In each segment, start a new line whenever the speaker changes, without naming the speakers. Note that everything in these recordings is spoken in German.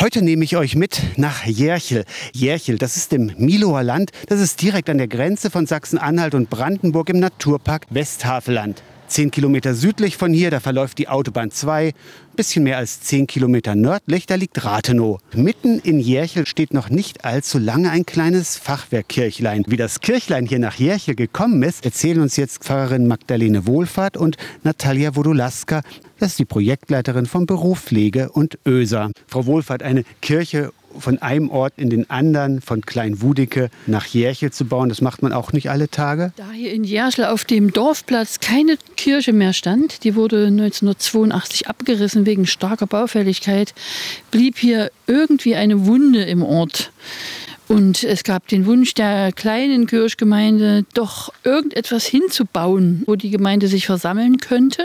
Heute nehme ich euch mit nach Järchel. Järchel, das ist im Miloer Land. Das ist direkt an der Grenze von Sachsen-Anhalt und Brandenburg im Naturpark Westhaveland. Zehn Kilometer südlich von hier, da verläuft die Autobahn 2. Bisschen mehr als zehn Kilometer nördlich, da liegt Rathenow. Mitten in Järchel steht noch nicht allzu lange ein kleines Fachwerkkirchlein. Wie das Kirchlein hier nach Järchel gekommen ist, erzählen uns jetzt Pfarrerin Magdalene Wohlfahrt und Natalia Wodulaska. Das ist die Projektleiterin vom Beruf Pflege und Öser. Frau Wohlfahrt, eine Kirche von einem Ort in den anderen, von Kleinwudike nach Järchel zu bauen, das macht man auch nicht alle Tage?
Da hier in Järchel auf dem Dorfplatz keine Kirche mehr stand, die wurde 1982 abgerissen wegen starker Baufälligkeit, blieb hier irgendwie eine Wunde im Ort. Und es gab den Wunsch der kleinen Kirchgemeinde, doch irgendetwas hinzubauen, wo die Gemeinde sich versammeln könnte.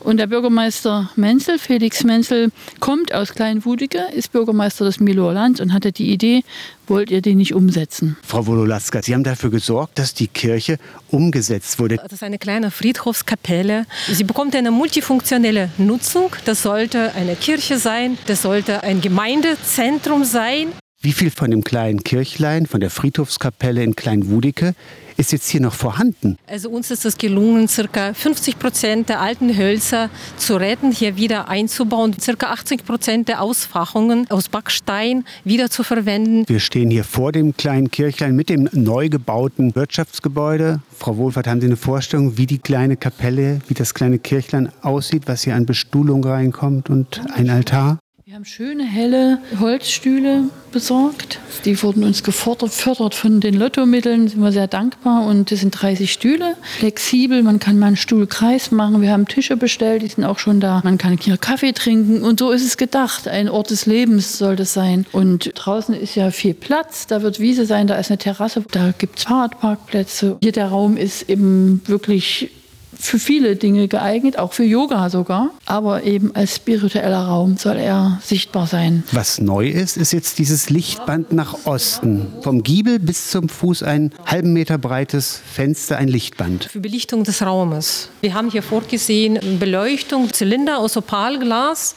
Und der Bürgermeister Menzel, Felix Menzel, kommt aus Kleinwudige, ist Bürgermeister des Miloer Lands und hatte die Idee, wollt ihr den nicht umsetzen?
Frau Wololaska, Sie haben dafür gesorgt, dass die Kirche umgesetzt wurde.
Das ist eine kleine Friedhofskapelle. Sie bekommt eine multifunktionelle Nutzung. Das sollte eine Kirche sein, das sollte ein Gemeindezentrum sein.
Wie viel von dem kleinen Kirchlein, von der Friedhofskapelle in Kleinwudike ist jetzt hier noch vorhanden?
Also uns ist es gelungen, circa 50 Prozent der alten Hölzer zu retten, hier wieder einzubauen, circa 80 Prozent der Ausfachungen aus Backstein wieder zu verwenden.
Wir stehen hier vor dem kleinen Kirchlein mit dem neu gebauten Wirtschaftsgebäude. Frau Wohlfahrt, haben Sie eine Vorstellung, wie die kleine Kapelle, wie das kleine Kirchlein aussieht, was hier an Bestuhlung reinkommt und ein Altar?
Wir haben schöne, helle Holzstühle besorgt. Die wurden uns gefordert, fördert von den Lottomitteln, sind wir sehr dankbar. Und das sind 30 Stühle, flexibel, man kann mal einen Stuhlkreis machen. Wir haben Tische bestellt, die sind auch schon da. Man kann hier Kaffee trinken und so ist es gedacht. Ein Ort des Lebens soll das sein. Und draußen ist ja viel Platz, da wird Wiese sein, da ist eine Terrasse, da gibt es Fahrradparkplätze. Hier der Raum ist eben wirklich für viele Dinge geeignet, auch für Yoga sogar. Aber eben als spiritueller Raum soll er sichtbar sein.
Was neu ist, ist jetzt dieses Lichtband nach Osten. Vom Giebel bis zum Fuß ein halben Meter breites Fenster, ein Lichtband.
Für Belichtung des Raumes. Wir haben hier vorgesehen Beleuchtung, Zylinder aus Opalglas.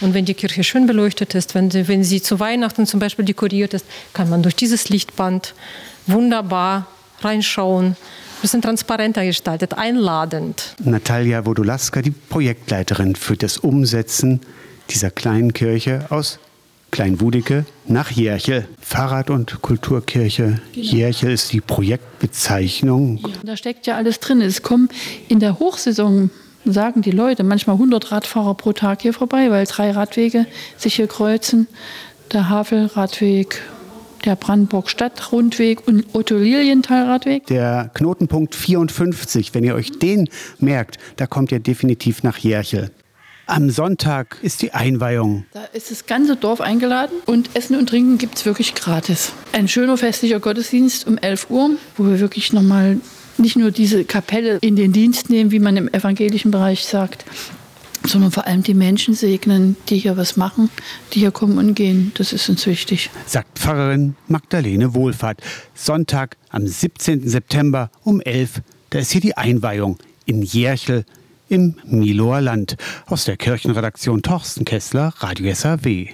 Und wenn die Kirche schön beleuchtet ist, wenn sie, wenn sie zu Weihnachten zum Beispiel dekoriert ist, kann man durch dieses Lichtband wunderbar reinschauen bisschen transparenter gestaltet, einladend.
Natalia Wodulaska, die Projektleiterin für das Umsetzen dieser kleinen Kirche aus Kleinwudike nach Järchel. Fahrrad- und Kulturkirche genau. Järchel ist die Projektbezeichnung.
Ja, da steckt ja alles drin. Es kommen in der Hochsaison sagen die Leute manchmal 100 Radfahrer pro Tag hier vorbei, weil drei Radwege sich hier kreuzen. Der Havelradweg der Brandenburg-Stadt-Rundweg und Otto-Lilienthal-Radweg.
Der Knotenpunkt 54, wenn ihr euch den merkt, da kommt ihr definitiv nach Järchel. Am Sonntag ist die Einweihung.
Da ist das ganze Dorf eingeladen und Essen und Trinken gibt es wirklich gratis. Ein schöner festlicher Gottesdienst um 11 Uhr, wo wir wirklich nochmal nicht nur diese Kapelle in den Dienst nehmen, wie man im evangelischen Bereich sagt, sondern vor allem die Menschen segnen, die hier was machen, die hier kommen und gehen. Das ist uns wichtig.
Sagt Pfarrerin Magdalene Wohlfahrt. Sonntag am 17. September um 11 da ist hier die Einweihung in Järchel im Miloer Land. Aus der Kirchenredaktion Torsten Kessler, Radio SAW.